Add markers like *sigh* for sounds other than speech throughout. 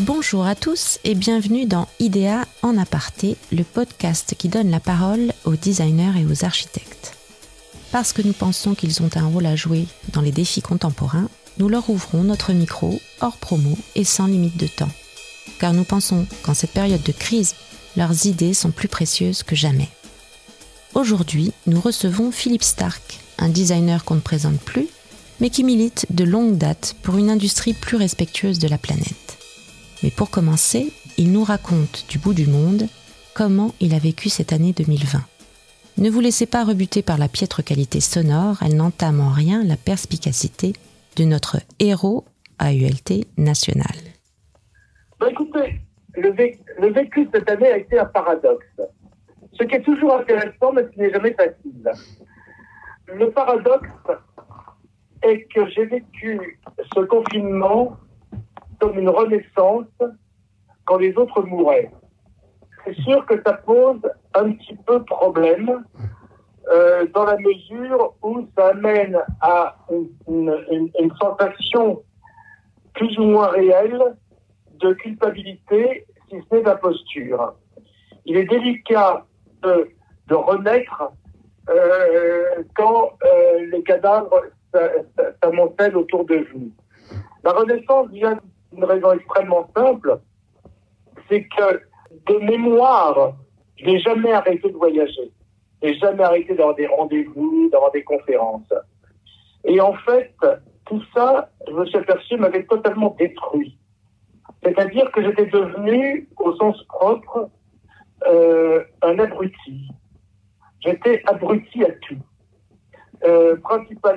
Bonjour à tous et bienvenue dans IDEA en aparté, le podcast qui donne la parole aux designers et aux architectes. Parce que nous pensons qu'ils ont un rôle à jouer dans les défis contemporains, nous leur ouvrons notre micro hors promo et sans limite de temps. Car nous pensons qu'en cette période de crise, leurs idées sont plus précieuses que jamais. Aujourd'hui, nous recevons Philippe Stark, un designer qu'on ne présente plus, mais qui milite de longue date pour une industrie plus respectueuse de la planète. Mais pour commencer, il nous raconte du bout du monde comment il a vécu cette année 2020. Ne vous laissez pas rebuter par la piètre qualité sonore, elle n'entame en rien la perspicacité de notre héros AULT national. écoutez, le, le, vécu cette année a été un paradoxe. Ce qui est toujours intéressant, mais ce qui n'est jamais facile. Le paradoxe est que j'ai vécu ce confinement comme une renaissance quand les autres mouraient. C'est sûr que ça pose un petit peu problème euh, dans la mesure où ça amène à une, sensation plus ou moins réelle de culpabilité, si ce n'est d'imposture. Il est délicat de, de renaître euh, quand euh, les cadavres s'amoncellent autour de vous. La renaissance vient une raison extrêmement simple, c'est que de mémoire, je n'ai jamais arrêté de voyager. Je n'ai jamais arrêté d'avoir des rendez-vous, d'avoir des conférences. Et en fait, tout ça, je me suis aperçu, m'avait totalement détruit. C'est-à-dire que j'étais devenu, au sens propre, euh, un abruti. J'étais abruti à tout. Euh,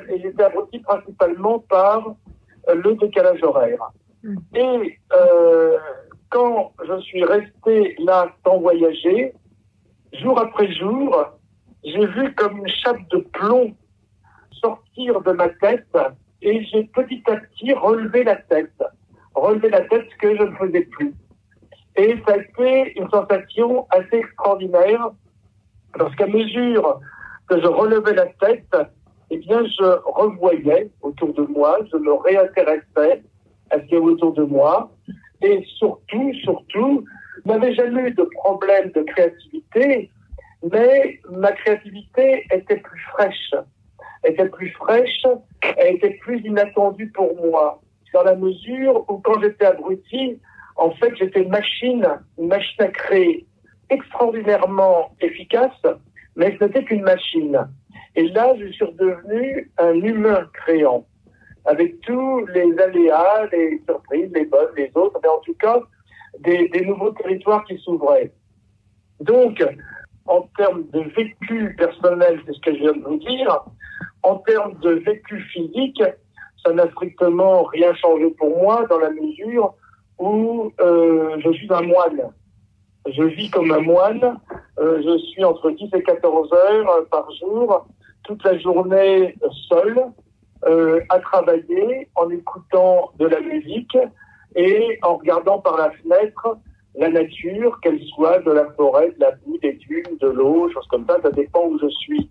et j'étais abruti principalement par le décalage horaire. Et euh, quand je suis resté là sans voyager, jour après jour, j'ai vu comme une chape de plomb sortir de ma tête et j'ai petit à petit relevé la tête, relevé la tête que je ne faisais plus. Et ça a été une sensation assez extraordinaire parce qu'à mesure que je relevais la tête, eh bien, je revoyais autour de moi, je me réintéressais à ce qu'il y autour de moi. Et surtout, surtout, je n'avais jamais eu de problème de créativité, mais ma créativité était plus fraîche, était plus fraîche, elle était plus inattendue pour moi, dans la mesure où quand j'étais abruti, en fait, j'étais une machine, une machine à créer extraordinairement efficace, mais ce n'était qu'une machine. Et là, je suis redevenu un humain créant avec tous les aléas, les surprises, les bonnes, les autres, mais en tout cas, des, nouveaux territoires qui s'ouvraient. Donc, en termes de vécu personnel, c'est ce que je viens de vous dire, en termes de vécu physique, ça n'a strictement rien changé pour moi dans la mesure où euh, je suis un moine. Je vis comme un moine, euh, je suis entre 10 et 14 heures par jour, toute la journée seul, euh, à travailler en écoutant de la musique et en regardant par la fenêtre la nature, qu'elle soit de la forêt, de la boue, des dunes, de l'eau, choses comme ça, ça dépend où je suis.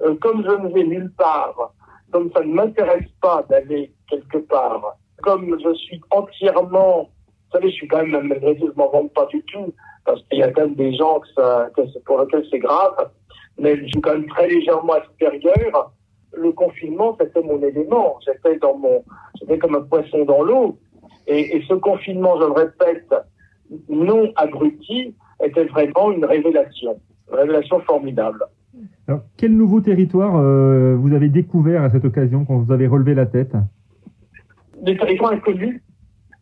Euh, comme je ne vais nulle part, comme ça ne m'intéresse pas d'aller quelque part, comme je suis entièrement, vous savez, je suis quand même, malgré tout, je m'en vante pas du tout, parce qu'il y a quand même des gens que pour lesquels c'est grave, mais je suis quand même très légèrement supérieur le confinement, c'était mon élément. J'étais dans mon, j'étais comme un poisson dans l'eau. Et, ce confinement, je le répète, non abruti, était vraiment une révélation, une révélation formidable. Alors, quel nouveau territoire euh, vous avez découvert à cette occasion quand vous avez relevé la tête? Des territoires inconnus,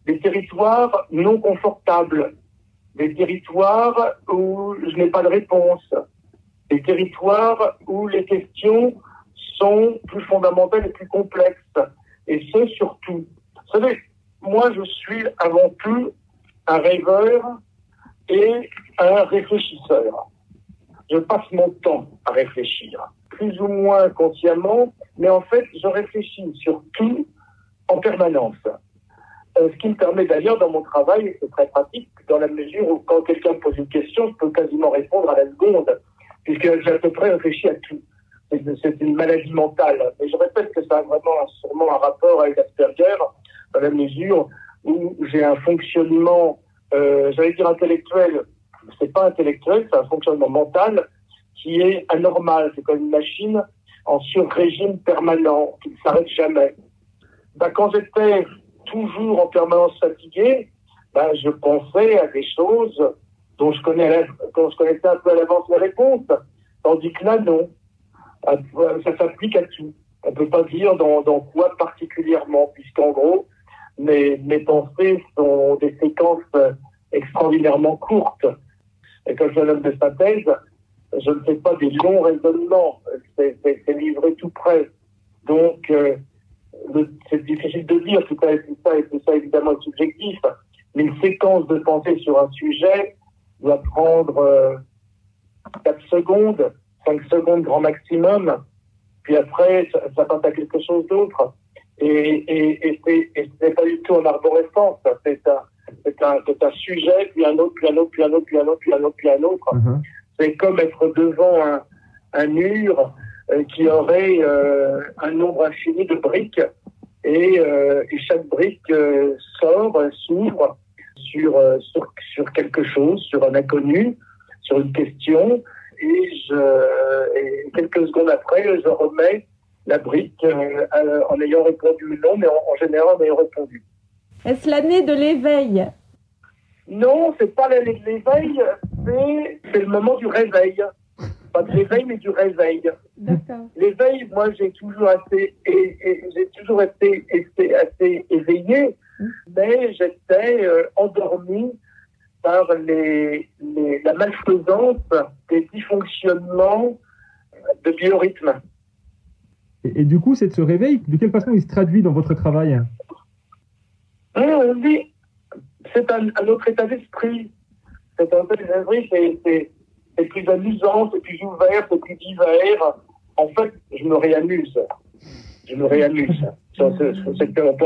des territoires non confortables, des territoires où je n'ai pas de réponse, des territoires où les questions sont plus fondamentales et plus complexes. Et ce, surtout. Vous savez, moi, je suis avant tout un rêveur et un réfléchisseur. Je passe mon temps à réfléchir, plus ou moins consciemment, mais en fait, je réfléchis sur tout en permanence. Euh, ce qui me permet d'ailleurs dans mon travail, c'est très pratique, dans la mesure où quand quelqu'un me pose une question, je peux quasiment répondre à la seconde, puisque j'ai à peu près réfléchi à tout c'est une maladie mentale. Mais je répète que ça a vraiment sûrement un rapport avec Asperger, dans la mesure où j'ai un fonctionnement, euh, j'allais dire intellectuel, c'est pas intellectuel, c'est un fonctionnement mental qui est anormal. C'est comme une machine en sur-régime permanent, qui ne s'arrête jamais. Ben, quand j'étais toujours en permanence fatigué, ben, je pensais à des choses dont je connaissais un peu à l'avance les réponses. Tandis que là, non. Ah, ça s'applique à tout. On ne peut pas dire dans, quoi particulièrement, puisqu'en gros, mes, pensées sont des séquences extraordinairement courtes. Et comme je donne de synthèse, je ne fais pas des longs raisonnements. C'est livré tout près. Donc, euh, c'est difficile de dire, tout ça, tout ça, tout ça évidemment subjectif. Mais une séquence de pensée sur un sujet doit prendre euh, 4 secondes, 5 secondes grand maximum, puis après, ça, ça passe à quelque chose d'autre. Et, et, et, et c'est pas du tout en arborescence, c'est un, un, un, sujet, puis un autre, puis un autre, puis un autre, puis un autre, puis un autre, puis un autre. Mm-hmm. C'est comme être devant un, un mur euh, qui aurait euh, un nombre infini de briques et, euh, et chaque brique euh, sort, s'ouvre sur, sur, sur quelque chose, sur un inconnu, sur une question, et, je, et quelques secondes après, je remets la brique euh, en ayant répondu non, mais en, en général en ayant répondu. Est-ce l'année de l'éveil? Non, c'est pas l'année de l'éveil, c'est le moment du réveil. Pas de l'éveil, mais du réveil. L'éveil, moi, j'ai toujours été, et, et j'ai toujours été, été, assez éveillé, mmh. mais j'étais euh, endormi par les, les, la malfaisance des dysfonctionnements de biorhythme. Et, et, du coup, c'est ce réveil, de quelle façon il se traduit dans votre travail oui, On dit, c'est un, un, autre état d'esprit. C'est un état d'esprit, c'est plus amusant, c'est plus ouvert, c'est plus divers. En fait, je me réamuse. Je me réamuse. On peut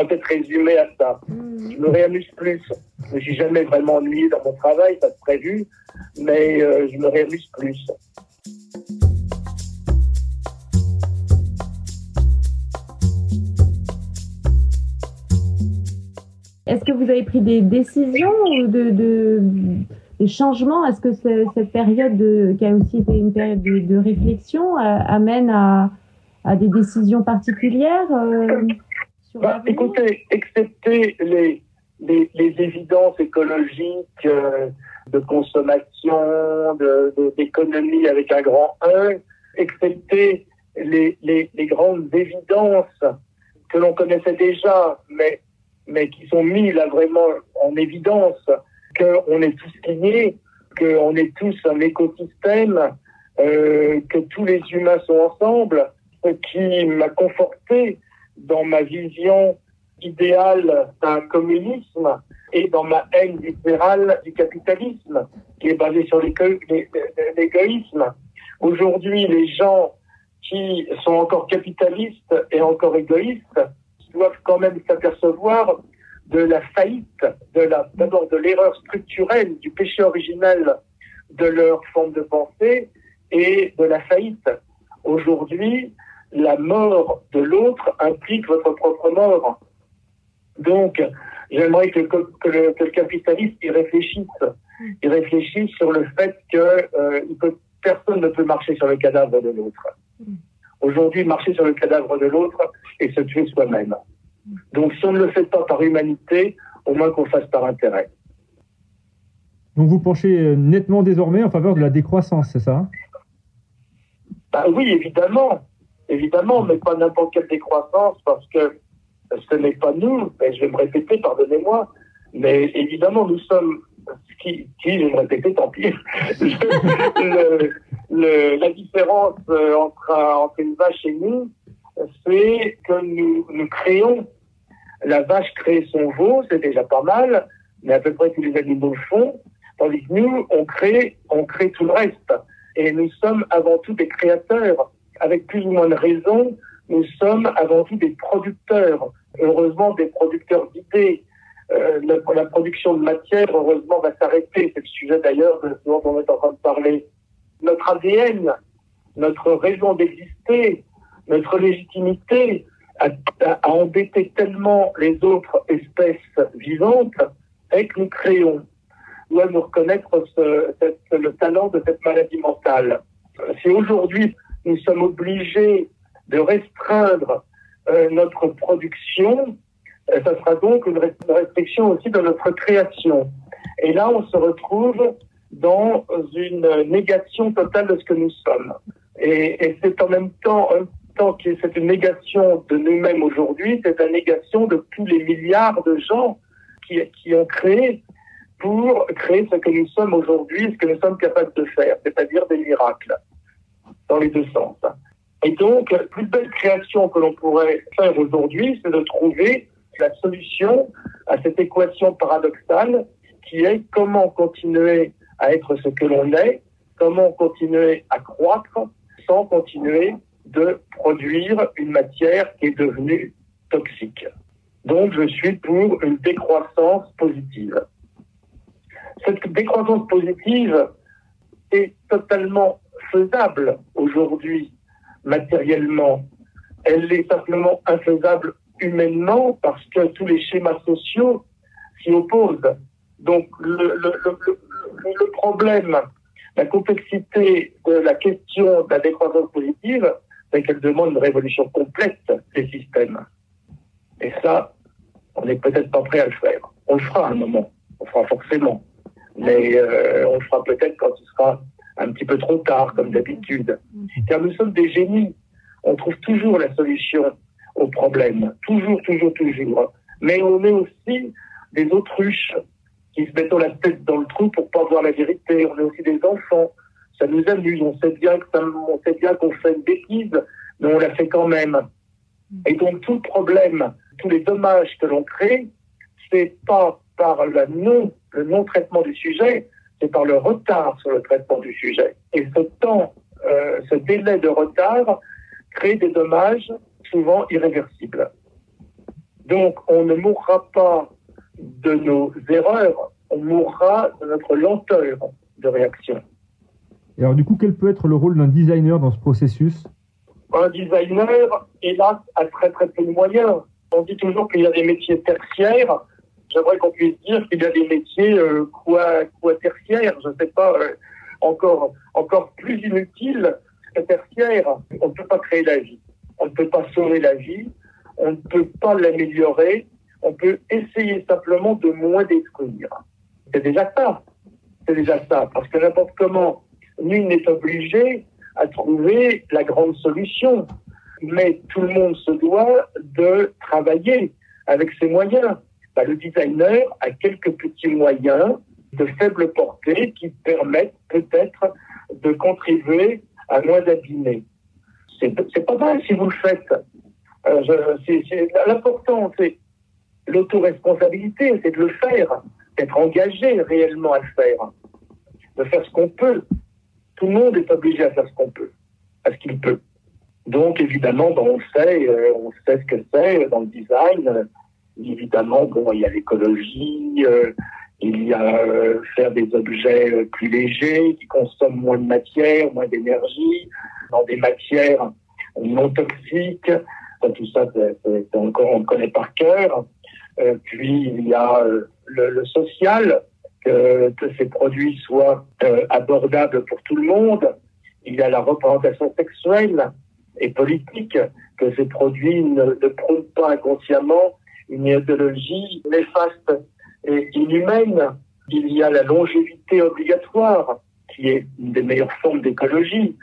peut-être résumer à ça. Je me réamuse plus. Je ne suis jamais vraiment ennuyé dans mon travail, ça se prévu, mais euh, je me réamuse plus. Est-ce que vous avez pris des décisions ou de, de, des changements? Est-ce que cette période de, qui a aussi été une période de, de réflexion euh, amène à, à, des décisions particulières euh, sur bah, Écoutez, excepté les, les, les évidences écologiques euh, de consommation, d'économie de, avec un grand 1, excepté les, les, les grandes évidences que l'on connaissait déjà, mais mais qui sont mis là vraiment en évidence qu'on est tous liés, qu'on est tous un écosystème, euh, que tous les humains sont ensemble, qui m'a conforté dans ma vision idéale d'un communisme et dans ma haine littérale du capitalisme, qui est basée sur l'égoïsme. Aujourd'hui, les gens qui sont encore capitalistes et encore égoïstes doivent quand même s'apercevoir de la faillite, d'abord de l'erreur structurelle, du péché originel de leur forme de pensée et de la faillite. Aujourd'hui, la mort de l'autre implique votre propre mort. Donc, j'aimerais que, que, que, le, que, le, capitaliste y réfléchisse. Il réfléchisse sur le fait que euh, peut, personne ne peut marcher sur le cadavre de l'autre. Aujourd'hui, marcher sur le cadavre de l'autre et se tuer soi-même. Donc, si on ne le fait pas par humanité, au moins qu'on le fasse par intérêt. Donc, vous penchez nettement désormais en faveur de la décroissance, c'est ça? Bah Oui, évidemment. Évidemment, mais pas n'importe quelle décroissance, parce que ce n'est pas nous, et je vais me répéter, pardonnez-moi, mais évidemment, nous sommes qui, qui je vais me répéter, tant pis. *laughs* le, le, la différence euh, entre, entre une vache et nous, c'est que nous, nous créons. La vache crée son veau, c'est déjà pas mal, mais à peu près tous les animaux le font. Tandis que nous, on crée, on crée tout le reste. Et nous sommes avant tout des créateurs. Avec plus ou moins de raison, nous sommes avant tout des producteurs. Heureusement, des producteurs d'idées. Euh, la, production de matière, heureusement, va s'arrêter. C'est le sujet d'ailleurs dont on est en train de parler. Notre ADN, notre raison d'exister, notre légitimité, à, à embêter tellement les autres espèces vivantes est que nous créons doit nous reconnaître le talent de cette maladie mentale. Si aujourd'hui nous sommes obligés de restreindre euh, notre production, euh, ça sera donc une restriction aussi de notre création. Et là, on se retrouve dans une négation totale de ce que nous sommes. Et, c'est en même temps, même temps que c'est une négation de nous-mêmes aujourd'hui, c'est une négation de tous les milliards de gens qui, qui ont créé pour créer ce que nous sommes aujourd'hui, ce que nous sommes capables de faire, c'est-à-dire des miracles, dans les deux sens. Et donc, la plus belle création que l'on pourrait faire aujourd'hui, c'est de trouver la solution à cette équation paradoxale qui est comment continuer à être ce que l'on est, comment continuer à croître sans continuer de produire une matière qui est devenue toxique. Donc, je suis pour une décroissance positive. Cette décroissance positive est totalement faisable aujourd'hui matériellement. Elle est simplement infaisable humainement parce que tous les schémas sociaux s'y opposent. Donc le, problème, la complexité de la question de la décroissance positive, c'est qu'elle demande une révolution complète des systèmes. Et ça, on n'est peut-être pas prêt à le faire. On le fera à un moment, on le fera forcément mais euh, on le fera peut-être quand ce sera un petit peu trop tard, comme d'habitude. Car nous sommes des génies. On trouve toujours la solution au problème. Toujours, toujours, toujours. Mais on est aussi des autruches qui se mettent la tête dans le trou pour pas voir la vérité. On est aussi des enfants. Ça nous amuse. On sait bien que ça, on sait bien qu'on fait une bêtise, mais on la fait quand même. Et donc tout le problème, tous les dommages que l'on crée, c'est pas par la non le non-traitement du sujet, c'est par le retard sur le traitement du sujet. Et ce temps, euh, ce délai de retard crée des dommages souvent irréversibles. Donc on ne mourra pas de nos erreurs, on mourra de notre lenteur de réaction. Et alors du coup, quel peut être le rôle d'un designer dans ce processus? Un designer, hélas, a très très peu de moyens. On dit toujours qu'il y a des métiers tertiaires, j'aimerais qu'on puisse dire qu'il y a des métiers euh, quoi, quoi tertiaires, je ne sais pas, euh, encore, encore plus inutiles que tertiaires. On ne peut pas créer la vie, on ne peut pas sauver la vie, on ne peut pas l'améliorer, on peut essayer simplement de moins détruire. C'est déjà ça, c'est déjà ça, parce que n'importe comment, nul n'est obligé à trouver la grande solution, mais tout le monde se doit de travailler avec ses moyens bah, le designer a quelques petits moyens de faible portée qui permettent peut-être de contribuer à moins d'abîmer. C'est pas mal si vous le faites. Euh, L'important, c'est l'autoresponsabilité, c'est de le faire, d'être engagé réellement à le faire, de faire ce qu'on peut. Tout le monde est obligé à faire ce qu'on peut, à ce qu'il peut. Donc, évidemment, on sait, euh, on sait ce que c'est dans le design évidemment, bon, il y a l'écologie, euh, il y a euh, faire des objets euh, plus légers, qui consomment moins de matière, moins d'énergie, dans des matières non toxiques. tout ça, on le connaît par cœur. puis, il y a le, social, que, ces produits soient abordables pour tout le monde. Il y a la représentation sexuelle et politique, que ces produits ne, ne pas inconsciemment une idéologie néfaste et inhumaine. Il y a la longévité obligatoire, qui est une des meilleures formes d'écologie,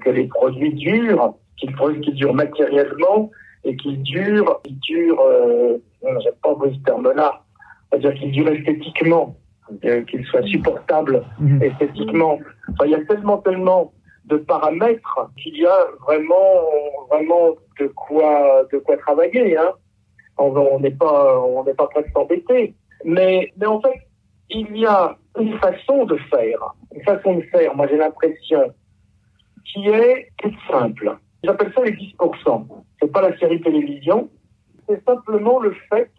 que les produits durent, qu'ils qu durent matériellement et qu'ils durent, qu'ils durent, euh, j'aime pas ce terme-là, c'est-à-dire qu'ils durent esthétiquement, euh, qu'ils soient supportables mmh. esthétiquement. Enfin, il y a tellement, tellement de paramètres qu'il y a vraiment, vraiment de quoi, de quoi travailler. Hein on n'est pas, on n'est pas prêt de s'embêter. Mais, mais en fait, il y a une façon de faire, une façon de faire, moi j'ai l'impression, qui est toute simple. J'appelle ça les 10%. C'est pas la série télévision, c'est simplement le fait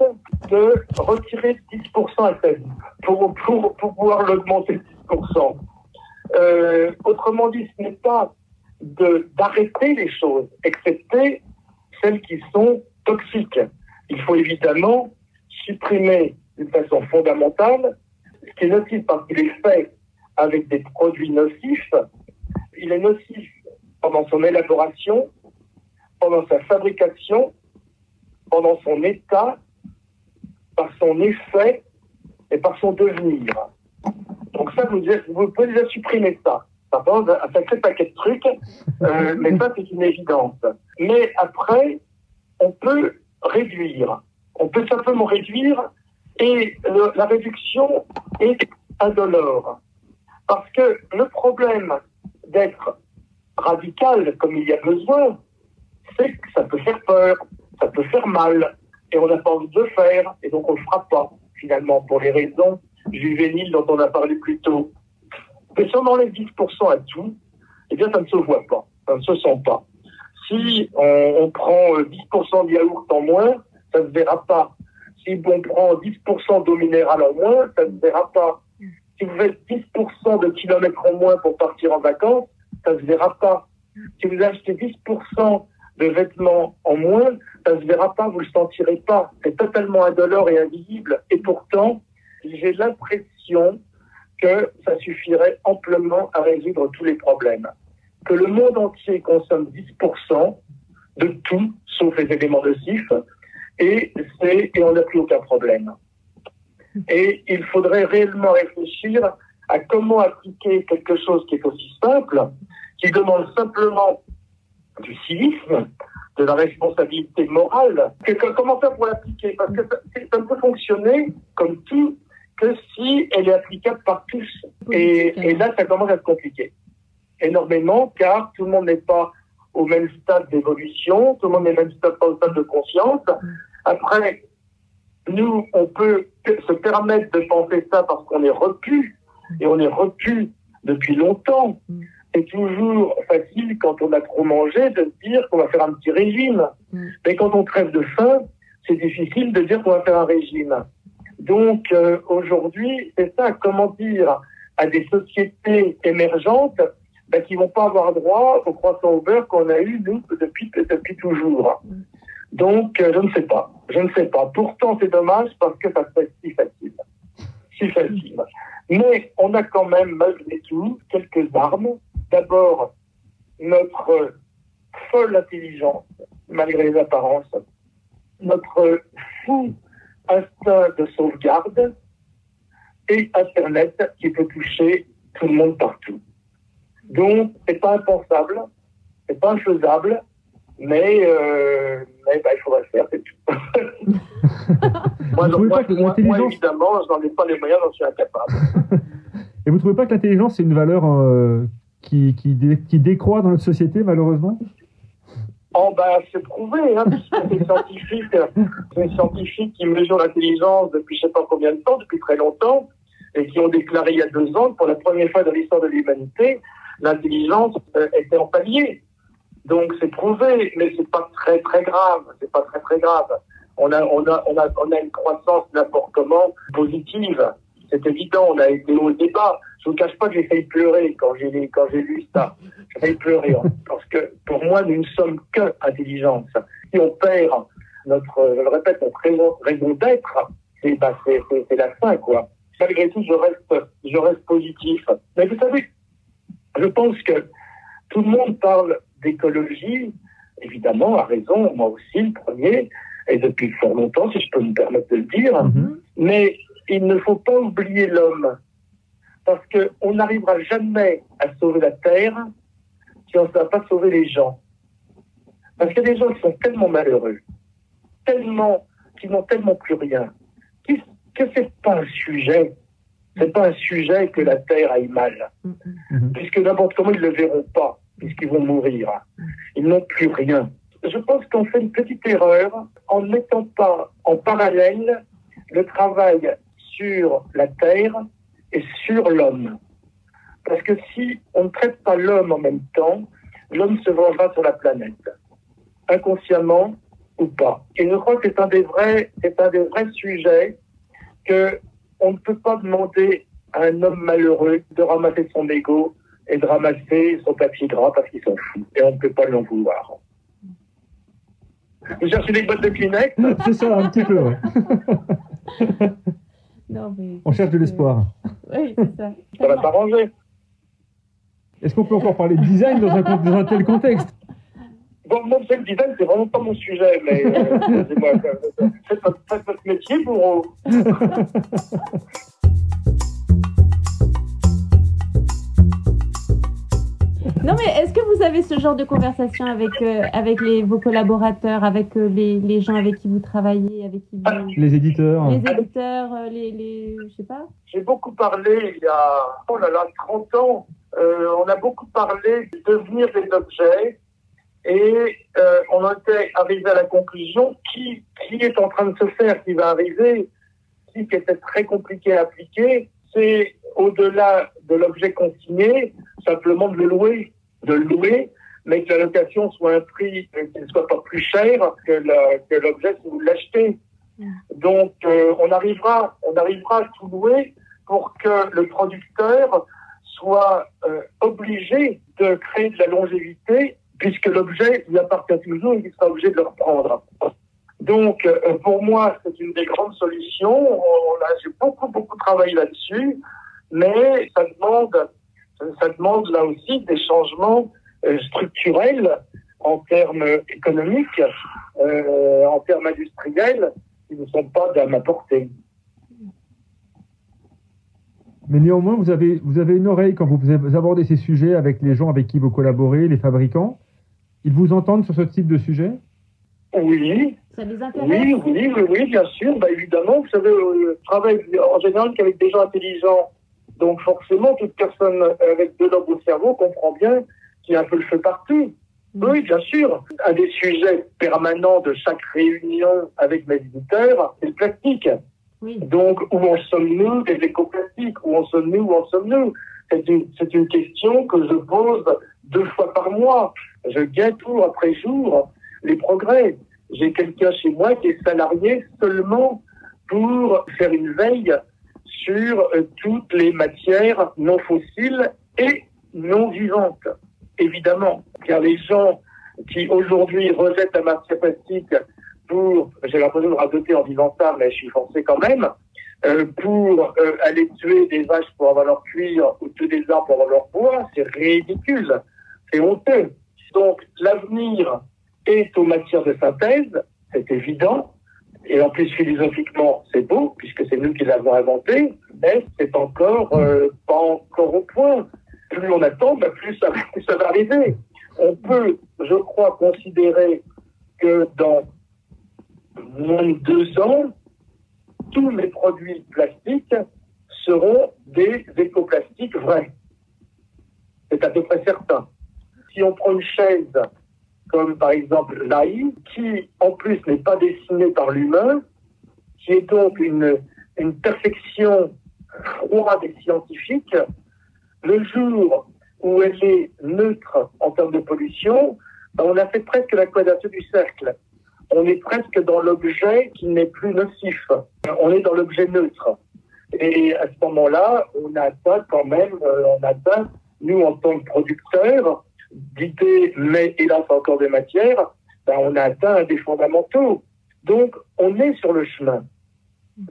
de retirer 10% à vie pour, pour, pour pouvoir l'augmenter 10%. Euh, autrement dit, ce n'est pas d'arrêter les choses, excepté celles qui sont toxiques. Il faut évidemment supprimer d'une façon fondamentale ce qui est nocif parce qu'il est fait avec des produits nocifs. Il est nocif pendant son élaboration, pendant sa fabrication, pendant son état, par son effet et par son devenir. Donc ça, vous, vous pouvez déjà supprimer ça. Ça pose un sacré paquet de trucs, euh, mais ça, c'est une évidence. Mais après, on peut réduire. On peut simplement réduire et la réduction est indolore. Parce que le problème d'être radical comme il y a besoin, c'est que ça peut faire peur, ça peut faire mal, et on n'a pas envie de faire, et donc on ne le fera pas, finalement, pour les raisons juvéniles dont on a parlé plus tôt. Mais si on enlève 10% à tout, eh bien, ça ne se voit pas, ça ne se sent pas. Si on, prend 10% euh, de yaourt en moins, ça ne se verra pas. Si on prend 10% d'eau minérale en moins, ça ne se verra pas. Si vous faites 10% de kilomètres en moins pour partir en vacances, ça ne se verra pas. Si vous achetez 10% de vêtements en moins, ça ne se verra pas, vous ne le sentirez pas. C'est totalement indolore et invisible. Et pourtant, j'ai l'impression que ça suffirait amplement à résoudre tous les problèmes. Que le monde entier consomme 10% de tout, sauf les éléments nocifs, et, et on n'a plus aucun problème. Et il faudrait réellement réfléchir à comment appliquer quelque chose qui est aussi simple, qui demande simplement du civisme, de la responsabilité morale. Que, comment faire pour l'appliquer? Parce que ça, ne peut fonctionner comme tout que si elle est applicable par tous. Et, et, là, ça commence à se compliquer énormément, car tout le monde n'est pas au même stade d'évolution, tout le monde n'est même pas au stade de conscience. Après, nous, on peut se permettre de penser ça parce qu'on est repu, et on est repu depuis longtemps. C'est toujours facile quand on a trop mangé de dire qu'on va faire un petit régime. Mais quand on crève de faim, c'est difficile de dire qu'on va faire un régime. Donc euh, aujourd'hui, c'est ça, comment dire à des sociétés émergentes ben, qui vont pas avoir droit au croissant au beurre qu'on a eu nous depuis depuis toujours. Donc euh, je ne sais pas, je ne sais pas. Pourtant c'est dommage parce que ça se fait si facile, si facile. Mais on a quand même malgré tout quelques armes. D'abord notre folle intelligence malgré les apparences, notre fou instinct de sauvegarde et Internet qui peut toucher tout le monde partout. Donc, c'est pas impensable, c'est pas infaisable, mais, euh, mais bah, il faudrait le faire, c'est tout. *laughs* moi, donc, moi, moi, moi, évidemment, je n'en ai pas les moyens, j'en suis incapable. *laughs* Et vous trouvez pas que l'intelligence, c'est une valeur euh, qui, qui, qui décroît dans notre société, malheureusement? Oh ben, c'est prouvé, hein, des scientifiques, des scientifiques qui mesurent l'intelligence depuis je sais pas combien de temps, depuis très longtemps, et qui ont déclaré il y a deux ans que pour la première fois dans l'histoire de l'humanité, l'intelligence euh, était en palier. Donc c'est prouvé, mais c'est pas très très grave, c'est pas très très grave. On a on a on a une croissance n'importe comment positive. C'est évident, on a été au débat. Je vous cache pas que j'ai failli pleurer quand j'ai quand lu ça. J'ai failli pleurer hein, parce que pour moi nous ne sommes que intelligence. Si on perd notre, je le répète, notre raison, d'être, c'est bah, c'est la fin quoi. Malgré tout, je reste je reste positif. Mais vous savez, je pense que tout le monde parle d'écologie, évidemment, à raison, moi aussi, le premier, et depuis fort longtemps, si je peux me permettre de le dire, mm-hmm. mais il ne faut pas oublier l'homme, parce qu'on n'arrivera jamais à sauver la Terre si on ne va pas sauver les gens. Parce qu'il y a des gens qui sont tellement malheureux, tellement, qui n'ont tellement plus rien, que ce n'est pas un sujet c'est pas un sujet que la Terre aille mal, mm-hmm. puisque n'importe comment ils ne le verront pas, puisqu'ils vont mourir. Ils n'ont plus rien. Je pense qu'on fait une petite erreur en ne mettant pas en parallèle le travail sur la Terre et sur l'homme. Parce que si on ne traite pas l'homme en même temps, l'homme se vengera sur la planète, inconsciemment ou pas. Et je crois que c'est un des vrais, c'est un des vrais sujets que on ne peut pas demander à un homme malheureux de ramasser son ego et de ramasser son papier gras parce qu'il s'en fout. Et on ne peut pas l'en vouloir. Vous cherchez des boîtes de Kleenex? C'est ça, un petit peu, ouais. *laughs* Non, mais On cherche de l'espoir. *laughs* Oui, c'est ça. Ça va s'arranger. Est-ce qu'on peut encore parler de design dans un, con- dans un tel contexte? Bon, mon le design, c'est vraiment pas mon sujet, mais euh, *laughs* excusez-moi, euh, faites, votre- faites votre métier pour. *laughs* Non, mais est-ce que vous avez ce genre de conversation avec, euh, avec les, vos collaborateurs, avec euh, les, les gens avec qui vous travaillez, avec qui vous... Les éditeurs Les éditeurs, euh, les, les... Je sais pas. J'ai beaucoup parlé il y a, oh là là, 30 ans. euh, on a beaucoup parlé du devenir des objets et euh, on était arrivé à la conclusion qui, qui est en train de se faire, qui va arriver, qui était très compliqué à appliquer, c'est au-delà de l'objet consigné, simplement de le louer, de le louer, mais que la location soit un prix euh, qui ne soit pas plus cher que la- que l'objet si vous l'achetez. Donc, euh, on arrivera, on arrivera à tout louer pour que le producteur soit euh, obligé de créer de la longévité, puisque l'objet lui appartient toujours et qu'il sera obligé de le reprendre. Donc, euh, pour moi, c'est une des grandes solutions. On a- J'ai beaucoup, beaucoup travaillé là-dessus, mais ça demande, ça demande là aussi des changements euh, structurels en termes économiques, euh, en termes industriels, qui ne sont pas à ma portée. Mais néanmoins, vous avez, vous avez une oreille quand vous abordez ces sujets avec les gens avec qui vous collaborez, les fabricants. Ils vous entendent sur ce type de sujet? Oui, Ça les intéresse? oui, oui, oui, oui, bien sûr. Bah, évidemment, vous savez, euh, je travaille en général qu'avec des gens intelligents. Donc forcément, toute personne avec de l'ordre au cerveau comprend bien qu'il y a un peu le feu partout. Oui, bien sûr. Un des sujets permanents de chaque réunion avec mes éditeurs, c'est le plastique. Oui. Donc, où en sommes-nous des écoplastiques? Où en sommes-nous? Où en sommes-nous? C'est une, c'est une question que je pose deux fois par mois. Je guette jour après jour les progrès. J'ai quelqu'un chez moi qui est salarié seulement pour faire une veille sur euh, toutes les matières non fossiles et non vivantes. Évidemment, car les gens qui aujourd'hui rejettent la matière plastique pour, j'ai l'impression de radoter en disant ça, mais je suis forcé quand même, euh, pour euh, aller tuer des vaches pour avoir leur cuir ou tuer des arbres pour avoir leur bois, c'est ridicule, c'est honteux. Donc l'avenir est aux matières de synthèse, c'est évident, et en plus philosophiquement c'est beau, puisque c'est nous qui l'avons inventé, mais c'est encore euh, pas encore au point. Plus on attend, bah, plus ça, plus ça va arriver. On peut, je crois, considérer que dans moins de deux ans, tous les produits plastiques seront des écoplastiques vrais. C'est à peu près certain. Si on prend une chaise comme par exemple l'AI, qui en plus n'est pas dessinée par l'humain, qui est donc une, une perfection froide et scientifique, le jour où elle est neutre en termes de pollution, ben, on a fait presque la quadrature du cercle on est presque dans l'objet qui n'est plus nocif. On est dans l'objet neutre. Et à ce moment-là, on atteint quand même, euh, on atteint, nous en tant que producteurs, d'idées, mais hélas encore des matières, ben, on a atteint des fondamentaux. Donc, on est sur le chemin.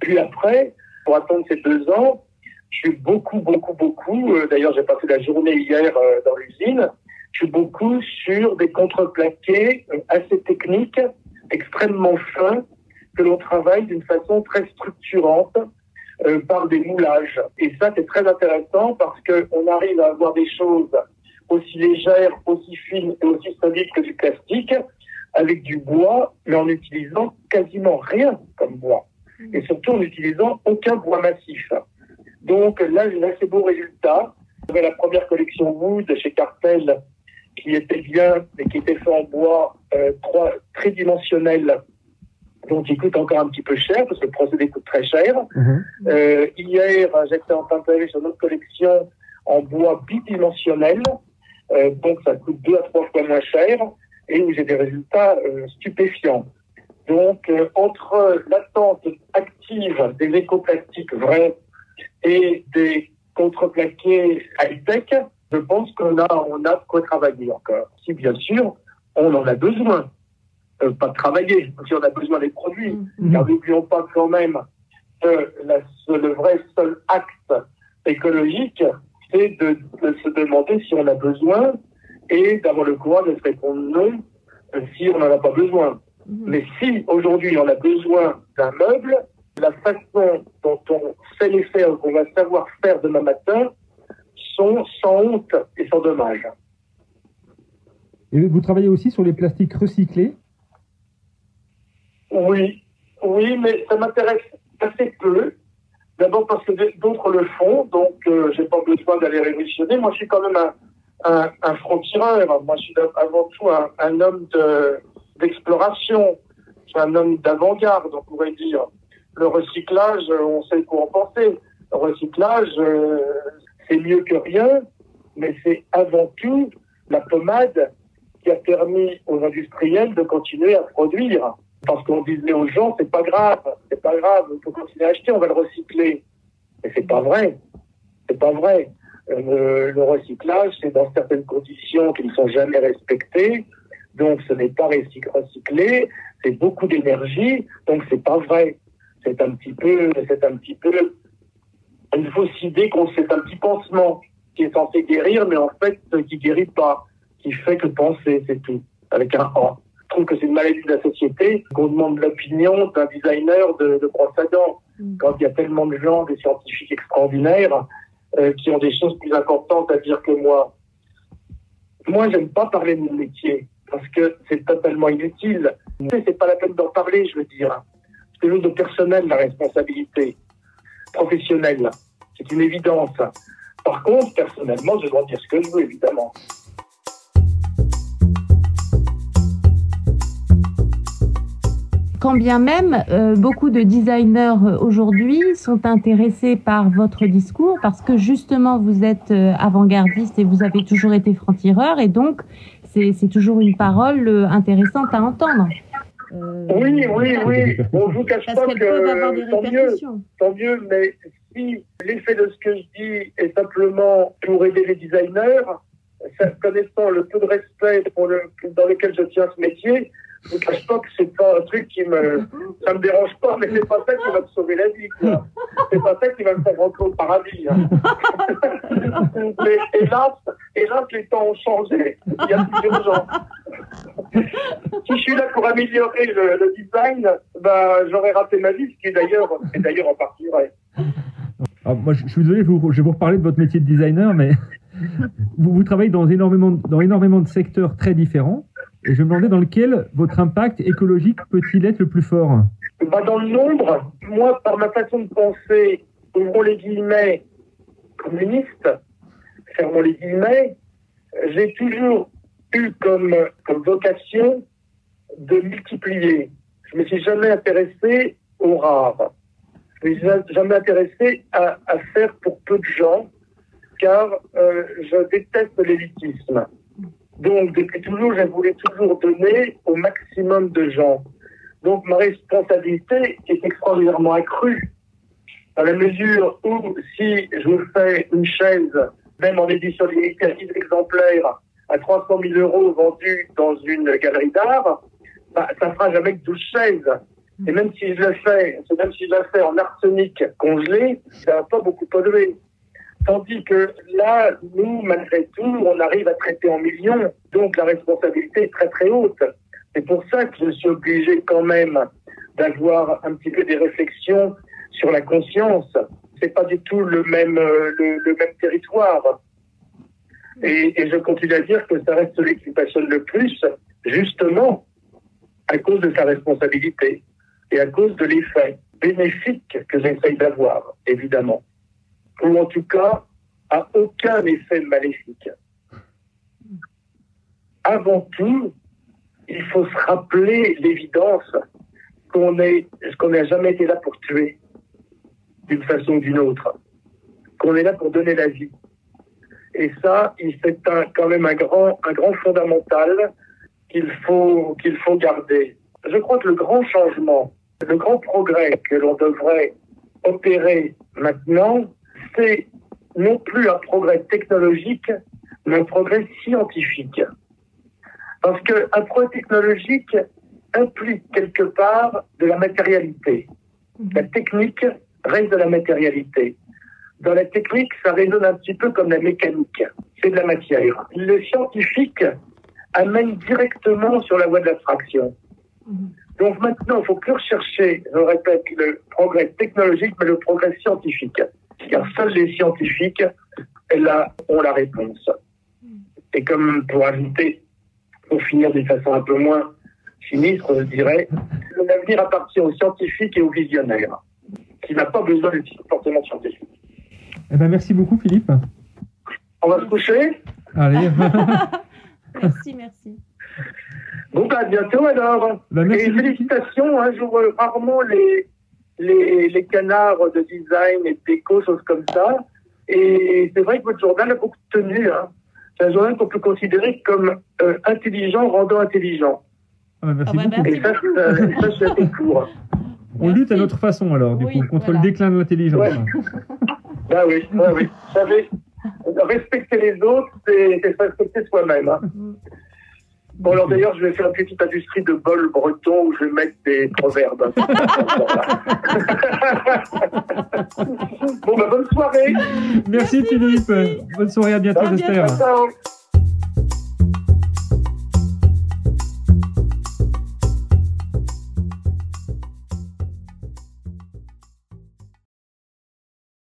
Puis après, pour attendre ces deux ans, je suis beaucoup, beaucoup, beaucoup, euh, d'ailleurs j'ai passé la journée hier euh, dans l'usine, je suis beaucoup sur des contreplaqués euh, assez techniques, extrêmement fins, que l'on travaille d'une façon très structurante euh, par des moulages. Et ça, c'est très intéressant parce qu'on arrive à avoir des choses aussi légères, aussi fines et aussi solides que du plastique, avec du bois, mais en utilisant quasiment rien comme bois. Et surtout en utilisant aucun bois massif. Donc là, j'ai un assez beau résultat. J'avais la première collection Wood chez Cartel qui était bien, mais qui était fait en bois euh, trois, tridimensionnel, donc qui coûte encore un petit peu cher, parce que le procédé coûte très cher. Mhm. Euh, hier, j'étais en train de travailler sur notre collection en bois bidimensionnel, euh, donc ça coûte deux à trois fois moins cher, et où j'ai des résultats stupéfiants. Donc, entre l'attente active des écoplastiques vrais et des contreplaqués high-tech, je pense qu'on a, on a de quoi travailler encore. Si bien sûr, on en a besoin. euh, pas travailler, si on a besoin des produits. Mhm. Car n'oublions pas quand même que la- le vrai seul acte écologique, c'est de, de se demander si on a besoin et d'avoir le courage de se répondre non euh, si on n'en a pas besoin. Mais si aujourd'hui on a besoin d'un meuble, la façon dont on sait les faire, qu'on va savoir faire demain matin, sont sans honte et sans dommage. Et vous travaillez aussi sur les plastiques recyclés? Oui, oui, mais ça m'intéresse assez peu. D'abord parce que d'autres le font, donc euh, j'ai pas besoin d'aller révolutionner. Moi, je suis quand même un, un, un franc-tireur. Moi, je suis avant tout un, un homme de- d'exploration. je suis un homme d'avant-garde, on pourrait dire. Le recyclage, on sait quoi en penser. Le recyclage, euh, c'est mieux que rien, mais c'est avant tout la pommade qui a permis aux industriels de continuer à produire. Parce qu'on disait aux gens, c'est pas grave, c'est pas grave, il faut continuer à acheter, on va le recycler. Mais c'est pas vrai. C'est pas vrai. Euh, le recyclage, c'est dans certaines conditions qui ne sont jamais respectées. Donc, ce n'est pas recyc- recyclé. C'est beaucoup d'énergie. Donc, c'est pas vrai. C'est un petit peu, c'est un petit peu une fausse idée qu'on c'est un petit pansement qui est censé guérir, mais en fait, qui guérit pas, qui fait que penser, c'est tout, avec un A. Je trouve que c'est une maladie de la société qu'on demande l'opinion d'un designer de, de brosse à dents. Quand il y a tellement de gens, des scientifiques extraordinaires, euh, qui ont des choses plus importantes à dire que moi. Moi, j'aime pas parler de mon métier parce que c'est totalement inutile. C'est pas la peine d'en parler, je veux dire. C'est chose de personnel, la responsabilité professionnelle. C'est une évidence. Par contre, personnellement, je dois dire ce que je veux, évidemment. Quand bien même euh, beaucoup de designers euh, aujourd'hui sont intéressés par votre discours parce que justement vous êtes euh, avant-gardiste et vous avez toujours été franc-tireur et donc c'est toujours une parole intéressante à entendre. Euh, Oui, oui, oui. Bon, je vous cache Parce pas que tant mieux, tant mieux, mais si l'effet de ce que je dis est simplement pour aider les designers, connaissant le peu de respect pour le, dans lequel je tiens ce métier, je vous cache pas que c'est pas un truc qui me, ça me dérange pas, mais c'est pas ça qui va me sauver la vie, quoi. C'est pas ça qui va me faire rentrer au paradis. hein. *laughs* mais hélas, hélas, les temps ont changé. Il y a plus d'urgence. *laughs* si je suis là pour améliorer le, le design, bah, j'aurais raté ma vie, ce qui est d'ailleurs, est d'ailleurs en partie vrai. Alors, moi, je, je suis désolé, je, vous- je vais vous reparler de votre métier de designer, mais *laughs* vous, vous travaillez dans énormément, de- dans énormément de secteurs très différents. Et je me demandais dans lequel votre impact écologique peut-il être le plus fort? Bah, dans le nombre, moi, par ma façon de penser, ouvrons les guillemets, communiste, fermons les guillemets, j'ai toujours eu comme, comme vocation de multiplier. Je me suis jamais intéressé au rare. Je me suis jamais intéressé à, à faire pour peu de gens, car euh, je déteste l'élitisme. Donc, depuis toujours, j'ai voulu toujours donner au maximum de gens. Donc, ma responsabilité est extraordinairement accrue. Dans la mesure où, si je vous fais une chaise, même en édition limitée à 10 exemplaires, à 300 000 euros vendue dans une galerie d'art, bah, ça fera jamais que 12 chaises. Et même si je le fais, même si je le fais en arsenic congelé, ça va pas beaucoup polluer. Tandis que là, nous, malgré tout, on arrive à traiter en millions. Donc la responsabilité est très très haute. C'est pour ça que je suis obligé quand même d'avoir un petit peu des réflexions sur la conscience. C'est pas du tout le même, euh, le même territoire. Et, je continue à dire que ça reste celui qui me passionne le plus, justement, à cause de sa responsabilité et à cause de l'effet bénéfique que j'essaye d'avoir, évidemment. Ou en tout cas, à aucun effet maléfique. Avant tout, il faut se rappeler l'évidence qu'on qu'on n'a jamais été là pour tuer, d'une façon ou d'une autre. Qu'on est là pour donner la vie. Et ça, c'est un, quand même un grand, un grand fondamental qu'il faut, qu'il faut garder. Je crois que le grand changement, le grand progrès que l'on devrait opérer maintenant, c'est non plus un progrès technologique, mais un progrès scientifique. Parce qu'un progrès technologique implique quelque part de la matérialité. La technique reste de la matérialité. Dans la technique, ça résonne un petit peu comme la mécanique. C'est de la matière. Le scientifique amène directement sur la voie de l'abstraction. Donc maintenant, il faut plus rechercher, je répète, le progrès technologique, mais le progrès scientifique. Car seuls les scientifiques, là, ont la réponse. Et comme pour ajouter, pour finir d'une façon un peu moins sinistre, je dirais, l'avenir appartient aux scientifiques et aux visionnaires, qui n'a pas besoin d'être forcément scientifique. Eh ben, merci beaucoup, Philippe. On va se coucher Allez. *laughs* merci, merci. Bon, bah, à bientôt alors. Bah, merci et félicitations, hein, j'ouvre rarement les, les, les canards de design et de déco, choses comme ça. Et c'est vrai que votre journal a beaucoup tenu. Hein. C'est un journal qu'on peut considérer comme euh, intelligent rendant intelligent. Ah, bah, merci Ah, beaucoup. merci. Et ça, ça, ça, c'est assez court. On lutte à notre façon alors, du Oui, coup, contre voilà. le déclin de l'intelligence. Ouais. Bah oui, bah oui. Vous savez, respecter les autres, c'est se respecter soi-même. hein. Bon, alors d'ailleurs, je vais faire une petite industrie de bol breton où je vais mettre des proverbes. *laughs* bon, bah bonne soirée. Merci Philippe. Bonne soirée, à bientôt, j'espère. bientôt.